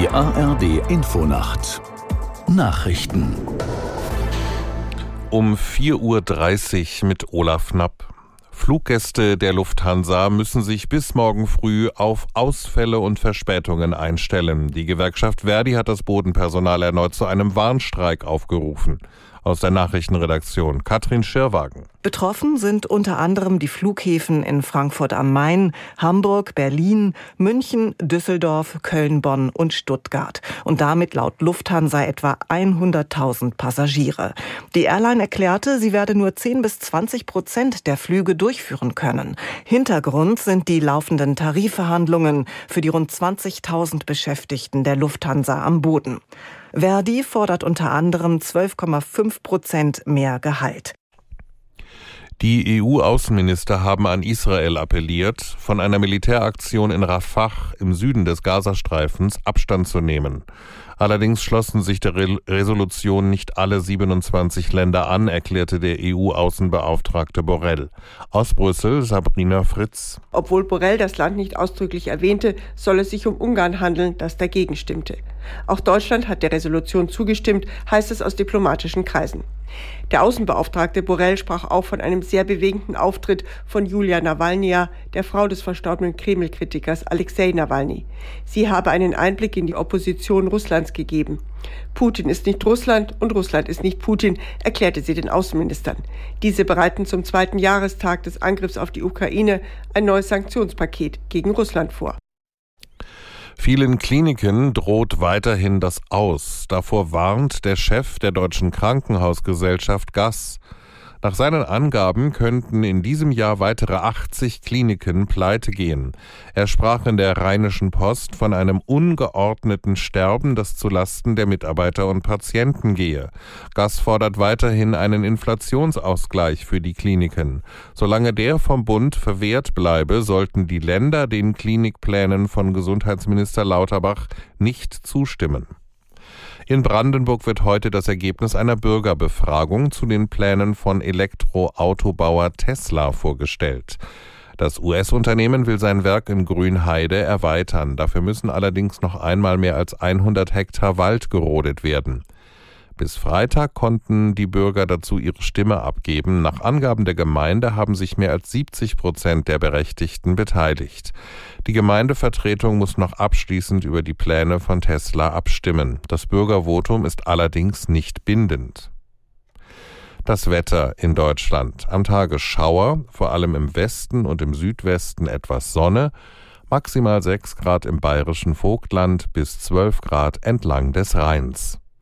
Die ARD Infonacht Nachrichten um 4.30 Uhr mit Olaf Knapp. Fluggäste der Lufthansa müssen sich bis morgen früh auf Ausfälle und Verspätungen einstellen. Die Gewerkschaft Verdi hat das Bodenpersonal erneut zu einem Warnstreik aufgerufen. Aus der Nachrichtenredaktion Katrin Schirwagen. Betroffen sind unter anderem die Flughäfen in Frankfurt am Main, Hamburg, Berlin, München, Düsseldorf, Köln, Bonn und Stuttgart. Und damit laut Lufthansa etwa 100.000 Passagiere. Die Airline erklärte, sie werde nur 10 bis 20 Prozent der Flüge durchführen können. Hintergrund sind die laufenden Tarifverhandlungen für die rund 20.000 Beschäftigten der Lufthansa am Boden. Verdi fordert unter anderem 12,5 Prozent mehr Gehalt. Die EU-Außenminister haben an Israel appelliert, von einer Militäraktion in Rafah im Süden des Gazastreifens Abstand zu nehmen. Allerdings schlossen sich der Re Resolution nicht alle 27 Länder an, erklärte der EU-Außenbeauftragte Borrell. Aus Brüssel Sabrina Fritz. Obwohl Borrell das Land nicht ausdrücklich erwähnte, soll es sich um Ungarn handeln, das dagegen stimmte. Auch Deutschland hat der Resolution zugestimmt, heißt es aus diplomatischen Kreisen. Der Außenbeauftragte Borrell sprach auch von einem sehr bewegenden Auftritt von Julia Nawalnja, der Frau des verstorbenen Kreml-Kritikers Alexei Nawalny. Sie habe einen Einblick in die Opposition Russlands gegeben. Putin ist nicht Russland und Russland ist nicht Putin, erklärte sie den Außenministern. Diese bereiten zum zweiten Jahrestag des Angriffs auf die Ukraine ein neues Sanktionspaket gegen Russland vor. Vielen Kliniken droht weiterhin das Aus. Davor warnt der Chef der Deutschen Krankenhausgesellschaft Gass. Nach seinen Angaben könnten in diesem Jahr weitere 80 Kliniken pleite gehen. Er sprach in der Rheinischen Post von einem ungeordneten Sterben, das zu Lasten der Mitarbeiter und Patienten gehe. Gass fordert weiterhin einen Inflationsausgleich für die Kliniken. Solange der vom Bund verwehrt bleibe, sollten die Länder den Klinikplänen von Gesundheitsminister Lauterbach nicht zustimmen. In Brandenburg wird heute das Ergebnis einer Bürgerbefragung zu den Plänen von Elektroautobauer Tesla vorgestellt. Das US-Unternehmen will sein Werk in Grünheide erweitern. Dafür müssen allerdings noch einmal mehr als 100 Hektar Wald gerodet werden. Bis Freitag konnten die Bürger dazu ihre Stimme abgeben. Nach Angaben der Gemeinde haben sich mehr als 70 Prozent der Berechtigten beteiligt. Die Gemeindevertretung muss noch abschließend über die Pläne von Tesla abstimmen. Das Bürgervotum ist allerdings nicht bindend. Das Wetter in Deutschland. Am Tage Schauer, vor allem im Westen und im Südwesten etwas Sonne, maximal 6 Grad im bayerischen Vogtland bis 12 Grad entlang des Rheins.